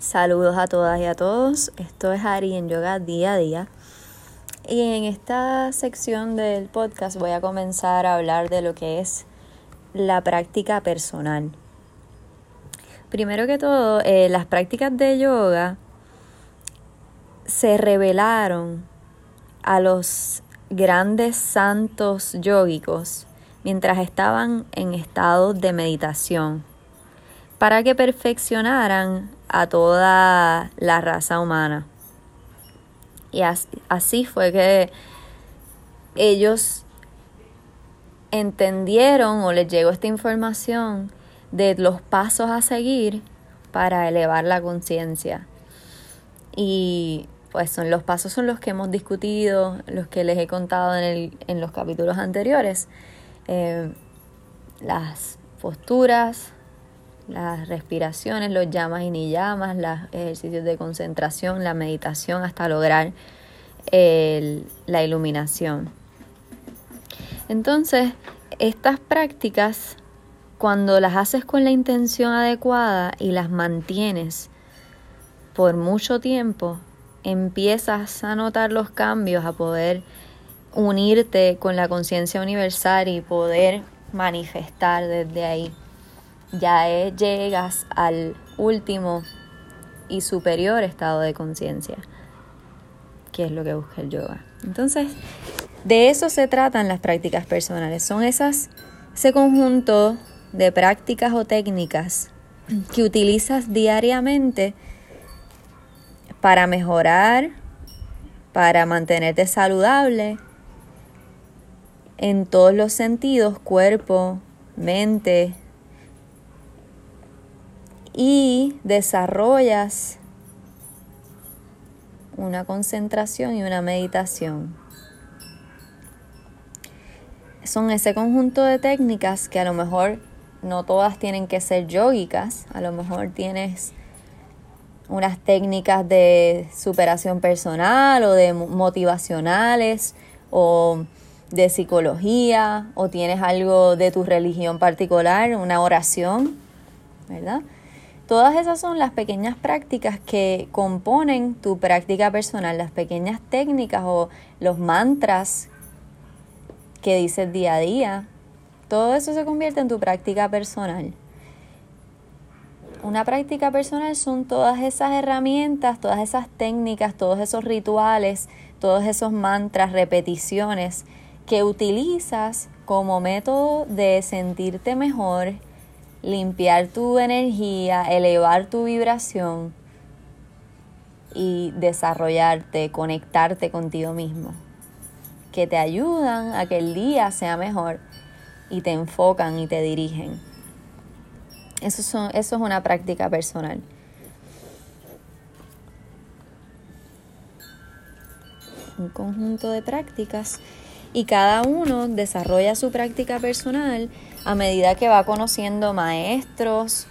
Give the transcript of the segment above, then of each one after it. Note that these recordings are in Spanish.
Saludos a todas y a todos. Esto es Ari en Yoga Día a Día. Y en esta sección del podcast voy a comenzar a hablar de lo que es la práctica personal. Primero que todo, eh, las prácticas de yoga se revelaron a los grandes santos yógicos mientras estaban en estado de meditación para que perfeccionaran a toda la raza humana. Y así fue que ellos entendieron o les llegó esta información de los pasos a seguir para elevar la conciencia. Y pues son los pasos son los que hemos discutido, los que les he contado en, el, en los capítulos anteriores. Eh, las posturas, las respiraciones, los llamas y ni llamas, los ejercicios de concentración, la meditación hasta lograr la iluminación. Entonces, estas prácticas, cuando las haces con la intención adecuada y las mantienes por mucho tiempo, empiezas a notar los cambios, a poder unirte con la conciencia universal y poder manifestar desde ahí ya llegas al último y superior estado de conciencia, que es lo que busca el yoga. Entonces, de eso se tratan las prácticas personales. Son esas, ese conjunto de prácticas o técnicas que utilizas diariamente para mejorar, para mantenerte saludable en todos los sentidos, cuerpo, mente, y desarrollas una concentración y una meditación. Son ese conjunto de técnicas que a lo mejor no todas tienen que ser yógicas, a lo mejor tienes unas técnicas de superación personal o de motivacionales o de psicología o tienes algo de tu religión particular, una oración, ¿verdad? Todas esas son las pequeñas prácticas que componen tu práctica personal, las pequeñas técnicas o los mantras que dices día a día. Todo eso se convierte en tu práctica personal. Una práctica personal son todas esas herramientas, todas esas técnicas, todos esos rituales, todos esos mantras, repeticiones que utilizas como método de sentirte mejor, limpiar tu energía, elevar tu vibración y desarrollarte, conectarte contigo mismo, que te ayudan a que el día sea mejor y te enfocan y te dirigen. Eso, son, eso es una práctica personal. Un conjunto de prácticas y cada uno desarrolla su práctica personal a medida que va conociendo maestros,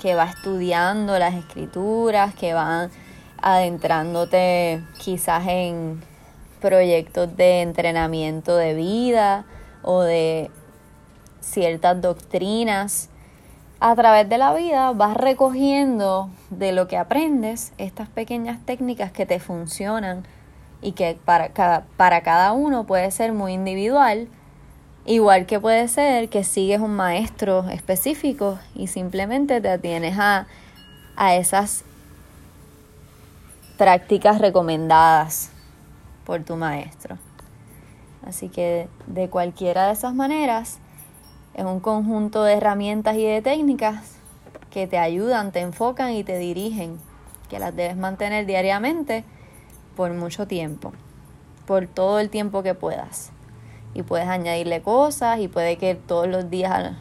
que va estudiando las escrituras, que va adentrándote quizás en proyectos de entrenamiento de vida o de ciertas doctrinas. A través de la vida vas recogiendo de lo que aprendes estas pequeñas técnicas que te funcionan y que para cada, para cada uno puede ser muy individual Igual que puede ser que sigues un maestro específico y simplemente te atienes a, a esas prácticas recomendadas por tu maestro. Así que de cualquiera de esas maneras, es un conjunto de herramientas y de técnicas que te ayudan, te enfocan y te dirigen, que las debes mantener diariamente por mucho tiempo, por todo el tiempo que puedas y puedes añadirle cosas y puede que todos los días,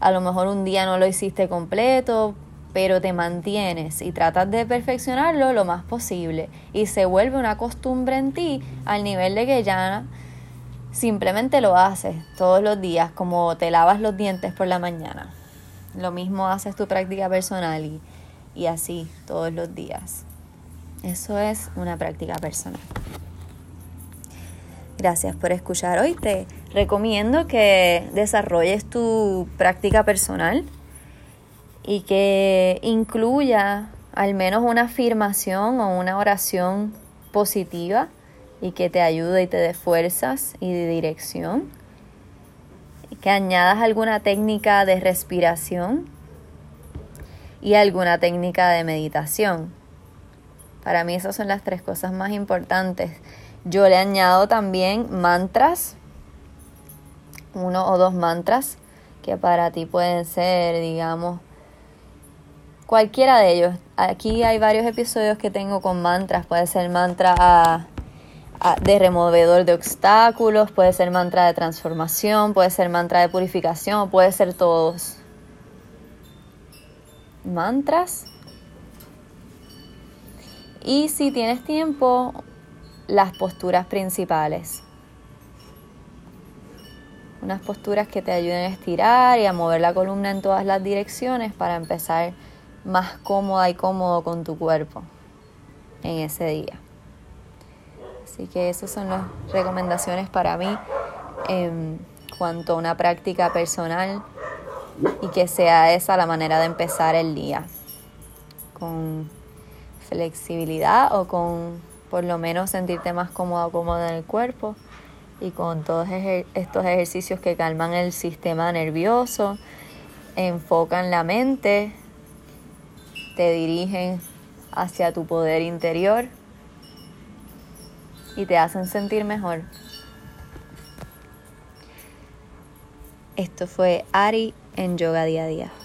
a, lo mejor un día no lo hiciste completo, pero te mantienes y tratas de perfeccionarlo lo más posible y se vuelve una costumbre en ti al nivel de que ya simplemente lo haces todos los días como te lavas los dientes por la mañana. Lo mismo haces tu práctica personal y, y así todos los días. Eso es una práctica personal. Gracias por escuchar hoy. Te recomiendo que desarrolles tu práctica personal y que incluya al menos una afirmación o una oración positiva y que te ayude y te dé fuerzas y de dirección. Que añadas alguna técnica de respiración y alguna técnica de meditación. Para mí esas son las tres cosas más importantes. Yo le añado también mantras, uno o dos mantras que para ti pueden ser, digamos, cualquiera de ellos. Aquí hay varios episodios que tengo con mantras. Puede ser mantra de removedor de obstáculos, puede ser mantra de transformación, puede ser mantra de purificación, puede ser todos. Mantras. Y si tienes tiempo, las posturas principales unas posturas que te ayuden a estirar y a mover la columna en todas las direcciones para empezar más cómoda y cómodo con tu cuerpo en ese día. Así que esas son las recomendaciones para mí en cuanto a una práctica personal y que sea esa la manera de empezar el día con flexibilidad o con por lo menos sentirte más cómodo o cómoda en el cuerpo y con todos estos ejercicios que calman el sistema nervioso, enfocan la mente, te dirigen hacia tu poder interior y te hacen sentir mejor. Esto fue Ari en Yoga Día a Día.